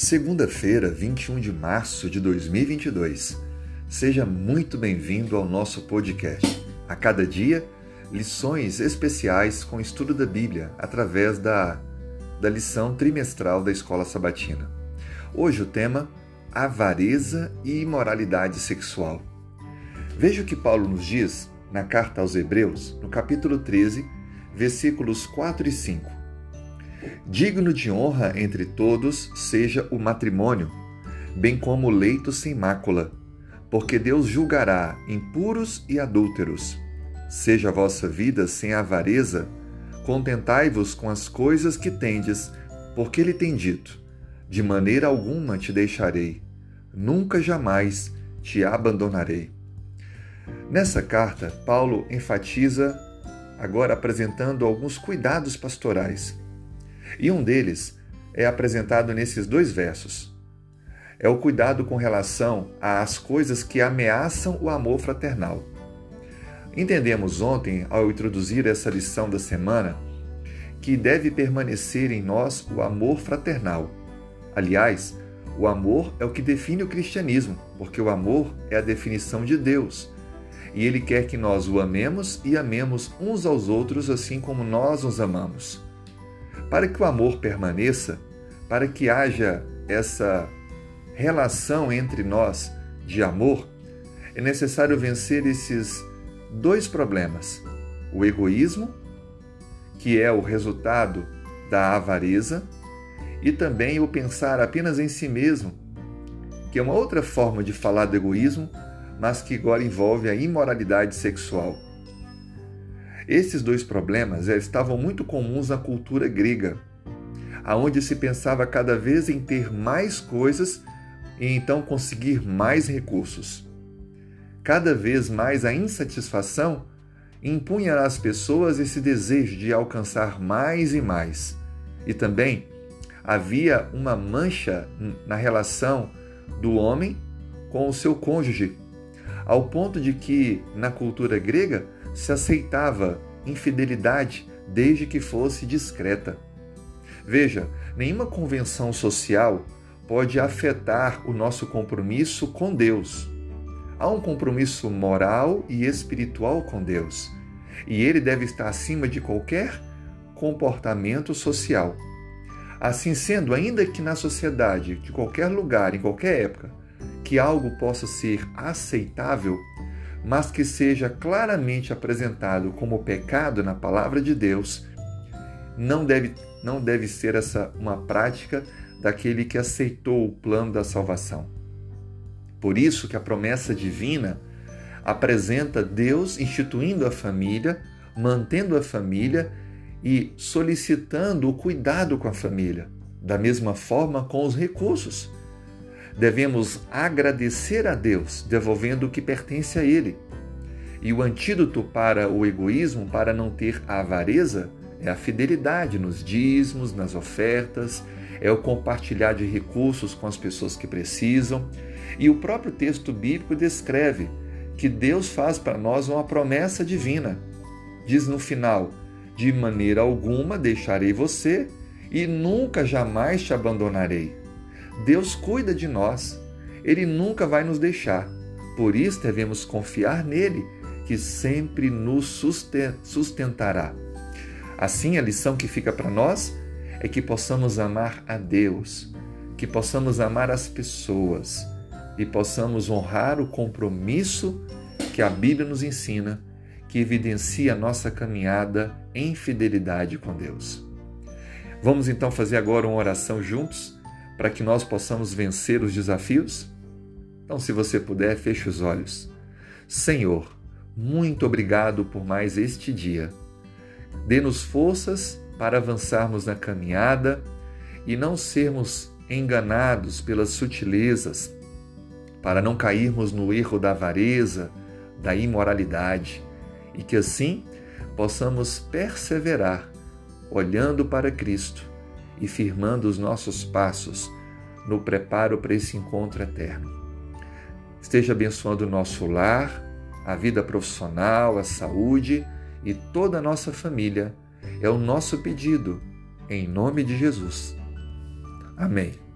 Segunda-feira, 21 de março de 2022. Seja muito bem-vindo ao nosso podcast. A cada dia, lições especiais com estudo da Bíblia através da, da lição trimestral da Escola Sabatina. Hoje o tema Avareza e imoralidade sexual. Veja o que Paulo nos diz na carta aos Hebreus, no capítulo 13, versículos 4 e 5. Digno de honra entre todos seja o matrimônio, bem como o leito sem mácula, porque Deus julgará impuros e adúlteros. Seja a vossa vida sem avareza, contentai-vos com as coisas que tendes, porque ele tem dito: De maneira alguma te deixarei, nunca jamais te abandonarei. Nessa carta, Paulo enfatiza, agora apresentando alguns cuidados pastorais e um deles é apresentado nesses dois versos. É o cuidado com relação às coisas que ameaçam o amor fraternal. Entendemos ontem, ao introduzir essa lição da semana, que deve permanecer em nós o amor fraternal. Aliás, o amor é o que define o cristianismo, porque o amor é a definição de Deus. E Ele quer que nós o amemos e amemos uns aos outros assim como nós nos amamos. Para que o amor permaneça, para que haja essa relação entre nós de amor, é necessário vencer esses dois problemas: o egoísmo, que é o resultado da avareza, e também o pensar apenas em si mesmo, que é uma outra forma de falar do egoísmo, mas que agora envolve a imoralidade sexual. Esses dois problemas estavam muito comuns na cultura grega, aonde se pensava cada vez em ter mais coisas e então conseguir mais recursos. Cada vez mais a insatisfação impunha às pessoas esse desejo de alcançar mais e mais. E também havia uma mancha na relação do homem com o seu cônjuge, ao ponto de que, na cultura grega, se aceitava infidelidade desde que fosse discreta. Veja, nenhuma convenção social pode afetar o nosso compromisso com Deus. Há um compromisso moral e espiritual com Deus, e ele deve estar acima de qualquer comportamento social. Assim sendo, ainda que na sociedade, de qualquer lugar, em qualquer época, que algo possa ser aceitável, mas que seja claramente apresentado como pecado na palavra de Deus, não deve, não deve ser essa uma prática daquele que aceitou o plano da salvação. Por isso que a promessa divina apresenta Deus instituindo a família, mantendo a família e solicitando o cuidado com a família, da mesma forma com os recursos devemos agradecer a Deus, devolvendo o que pertence a Ele. E o antídoto para o egoísmo, para não ter a avareza, é a fidelidade nos dízimos, nas ofertas, é o compartilhar de recursos com as pessoas que precisam. E o próprio texto bíblico descreve que Deus faz para nós uma promessa divina. Diz no final: De maneira alguma deixarei você e nunca jamais te abandonarei. Deus cuida de nós. Ele nunca vai nos deixar. Por isso devemos confiar nele, que sempre nos sustentará. Assim, a lição que fica para nós é que possamos amar a Deus, que possamos amar as pessoas e possamos honrar o compromisso que a Bíblia nos ensina, que evidencia a nossa caminhada em fidelidade com Deus. Vamos então fazer agora uma oração juntos para que nós possamos vencer os desafios? Então, se você puder, feche os olhos. Senhor, muito obrigado por mais este dia. Dê-nos forças para avançarmos na caminhada e não sermos enganados pelas sutilezas, para não cairmos no erro da avareza, da imoralidade, e que assim possamos perseverar olhando para Cristo e firmando os nossos passos no preparo para esse encontro eterno. Esteja abençoando o nosso lar, a vida profissional, a saúde e toda a nossa família. É o nosso pedido, em nome de Jesus. Amém.